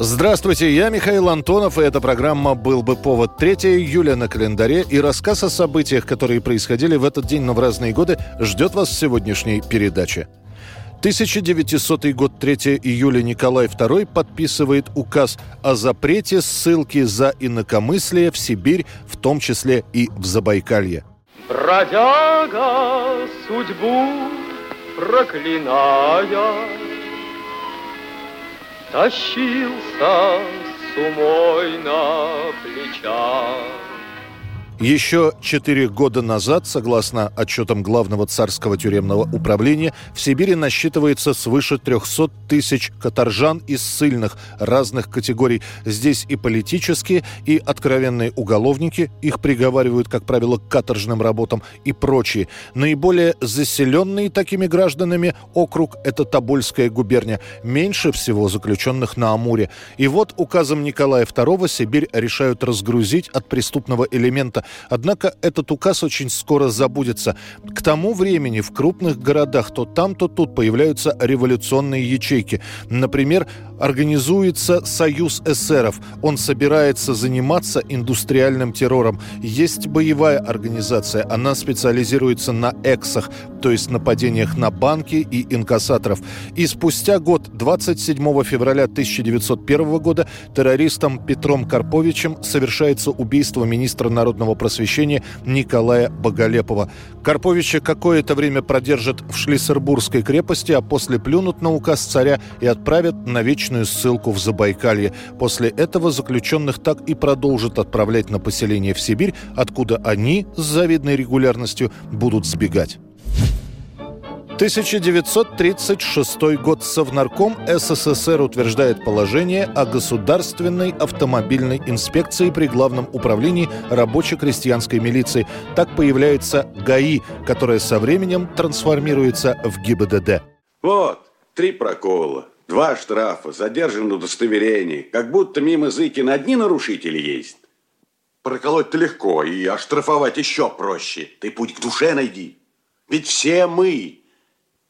Здравствуйте, я Михаил Антонов, и эта программа «Был бы повод» 3 июля на календаре, и рассказ о событиях, которые происходили в этот день, но в разные годы, ждет вас в сегодняшней передаче. 1900 год, 3 июля Николай II подписывает указ о запрете ссылки за инакомыслие в Сибирь, в том числе и в Забайкалье. Бродяга судьбу проклиная, Тащился с умой на плечах. Еще четыре года назад, согласно отчетам Главного царского тюремного управления, в Сибири насчитывается свыше 300 тысяч каторжан из ссыльных разных категорий. Здесь и политические, и откровенные уголовники, их приговаривают, как правило, к каторжным работам и прочие. Наиболее заселенный такими гражданами округ – это Тобольская губерния. Меньше всего заключенных на Амуре. И вот указом Николая II Сибирь решают разгрузить от преступного элемента Однако этот указ очень скоро забудется. К тому времени в крупных городах то там, то тут появляются революционные ячейки. Например, организуется Союз эсеров. Он собирается заниматься индустриальным террором. Есть боевая организация. Она специализируется на эксах, то есть нападениях на банки и инкассаторов. И спустя год, 27 февраля 1901 года, террористом Петром Карповичем совершается убийство министра народного просвещения Николая Боголепова. Карповича какое-то время продержат в Шлиссербургской крепости, а после плюнут на указ царя и отправят на вечную ссылку в Забайкалье. После этого заключенных так и продолжат отправлять на поселение в Сибирь, откуда они с завидной регулярностью будут сбегать. 1936 год. Совнарком СССР утверждает положение о государственной автомобильной инспекции при Главном управлении рабоче-крестьянской милиции. Так появляется ГАИ, которая со временем трансформируется в ГИБДД. Вот, три прокола, два штрафа, задержан удостоверение. Как будто мимо Зыкина одни нарушители есть. Проколоть-то легко, и оштрафовать еще проще. Ты путь к душе найди. Ведь все мы,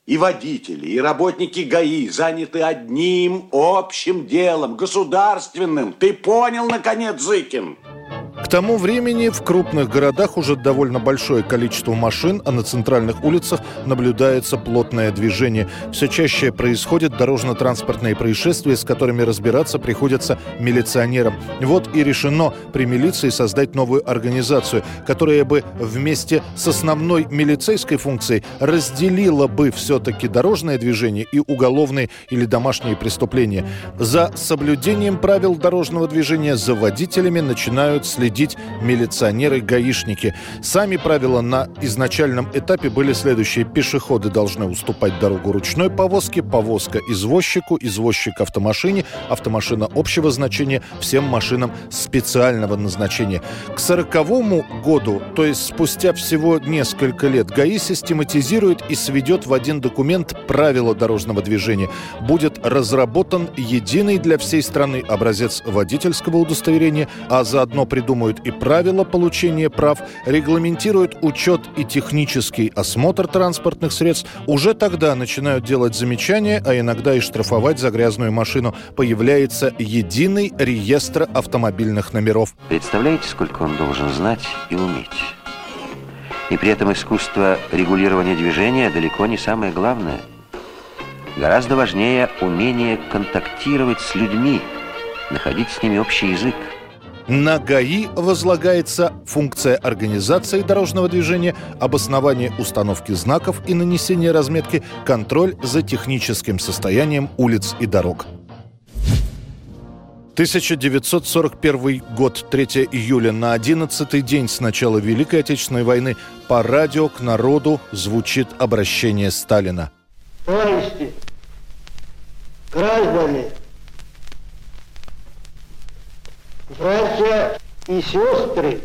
и водители, и работники ГАИ заняты одним общим делом, государственным. Ты понял, наконец, Зыкин? К тому времени в крупных городах уже довольно большое количество машин, а на центральных улицах наблюдается плотное движение. Все чаще происходят дорожно-транспортные происшествия, с которыми разбираться приходится милиционерам. Вот и решено при милиции создать новую организацию, которая бы вместе с основной милицейской функцией разделила бы все-таки дорожное движение и уголовные или домашние преступления. За соблюдением правил дорожного движения за водителями начинают следить следить милиционеры-гаишники. Сами правила на изначальном этапе были следующие. Пешеходы должны уступать дорогу ручной повозке, повозка извозчику, извозчик автомашине, автомашина общего значения, всем машинам специального назначения. К сороковому году, то есть спустя всего несколько лет, ГАИ систематизирует и сведет в один документ правила дорожного движения. Будет разработан единый для всей страны образец водительского удостоверения, а заодно придуман придумают и правила получения прав, регламентируют учет и технический осмотр транспортных средств, уже тогда начинают делать замечания, а иногда и штрафовать за грязную машину. Появляется единый реестр автомобильных номеров. Представляете, сколько он должен знать и уметь? И при этом искусство регулирования движения далеко не самое главное. Гораздо важнее умение контактировать с людьми, находить с ними общий язык. На ГАИ возлагается функция организации дорожного движения, обоснование установки знаков и нанесения разметки, контроль за техническим состоянием улиц и дорог. 1941 год, 3 июля, на 11 день с начала Великой Отечественной войны по радио к народу звучит обращение Сталина. Товарищи, граждане, братья и сестры,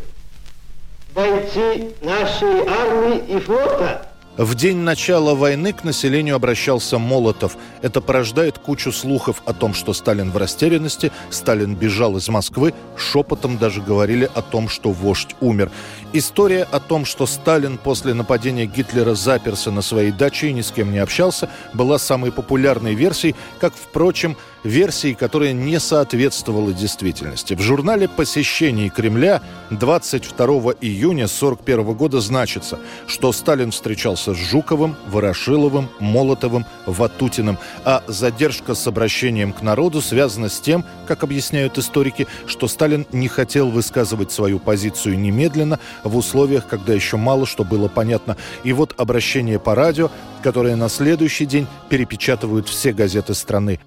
бойцы нашей армии и флота, В день начала войны к населению обращался Молотов. Это порождает кучу слухов о том, что Сталин в растерянности, Сталин бежал из Москвы, шепотом даже говорили о том, что вождь умер. История о том, что Сталин после нападения Гитлера заперся на своей даче и ни с кем не общался, была самой популярной версией, как, впрочем, версией, которая не соответствовала действительности. В журнале «Посещение Кремля» 22 июня 1941 года значится, что Сталин встречался с Жуковым, Ворошиловым, Молотовым, Ватутиным, а задержка с обращением к народу связана с тем, как объясняют историки, что Сталин не хотел высказывать свою позицию немедленно в условиях, когда еще мало что было понятно. И вот обращение по радио, которое на следующий день перепечатывают все газеты страны.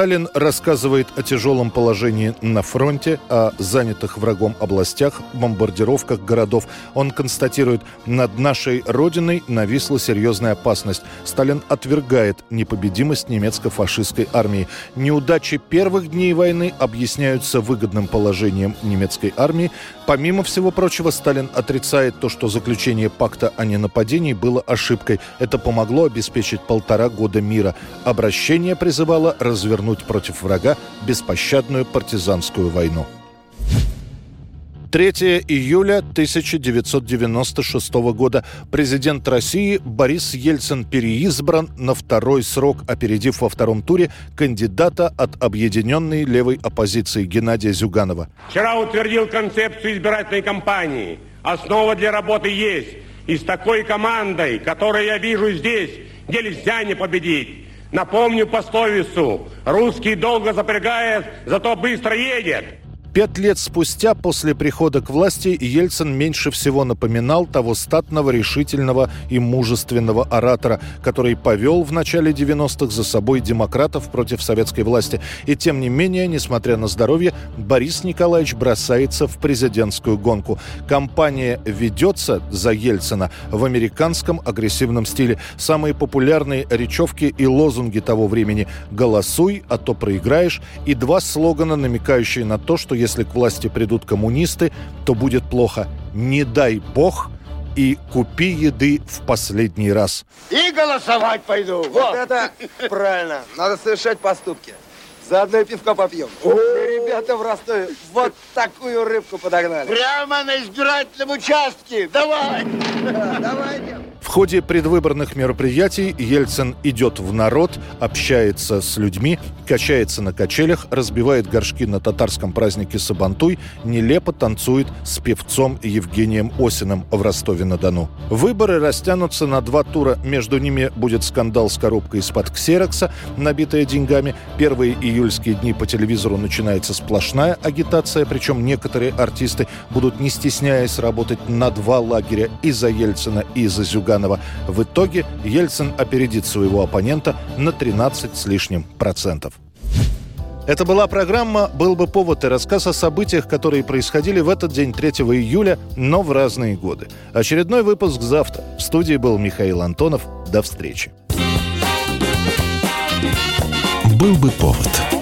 Сталин рассказывает о тяжелом положении на фронте, о занятых врагом областях, бомбардировках городов. Он констатирует, над нашей Родиной нависла серьезная опасность. Сталин отвергает непобедимость немецко-фашистской армии. Неудачи первых дней войны объясняются выгодным положением немецкой армии. Помимо всего прочего, Сталин отрицает то, что заключение пакта о ненападении было ошибкой. Это помогло обеспечить полтора года мира. Обращение призывало развивать развернуть против врага беспощадную партизанскую войну. 3 июля 1996 года президент России Борис Ельцин переизбран на второй срок, опередив во втором туре кандидата от объединенной левой оппозиции Геннадия Зюганова. Вчера утвердил концепцию избирательной кампании. Основа для работы есть. И с такой командой, которую я вижу здесь, нельзя не победить. Напомню пословицу «Русский долго запрягает, зато быстро едет». Пять лет спустя, после прихода к власти, Ельцин меньше всего напоминал того статного, решительного и мужественного оратора, который повел в начале 90-х за собой демократов против советской власти. И тем не менее, несмотря на здоровье, Борис Николаевич бросается в президентскую гонку. Кампания ведется за Ельцина в американском агрессивном стиле. Самые популярные речевки и лозунги того времени «Голосуй, а то проиграешь» и два слогана, намекающие на то, что если к власти придут коммунисты, то будет плохо. Не дай бог и купи еды в последний раз. И голосовать пойду. Вот это правильно. Надо совершать поступки. Заодно и пивка попьем. Ребята в Ростове вот такую рыбку подогнали. Прямо на избирательном участке. Давай. Давайте. В ходе предвыборных мероприятий Ельцин идет в народ, общается с людьми, качается на качелях, разбивает горшки на татарском празднике Сабантуй, нелепо танцует с певцом Евгением Осиным в Ростове-на-Дону. Выборы растянутся на два тура. Между ними будет скандал с коробкой из-под ксерокса, набитая деньгами. Первые июльские дни по телевизору начинается сплошная агитация, причем некоторые артисты будут, не стесняясь, работать на два лагеря и за Ельцина, и за Зюганова Зюганова. В итоге Ельцин опередит своего оппонента на 13 с лишним процентов. Это была программа «Был бы повод» и рассказ о событиях, которые происходили в этот день, 3 июля, но в разные годы. Очередной выпуск завтра. В студии был Михаил Антонов. До встречи. «Был бы повод»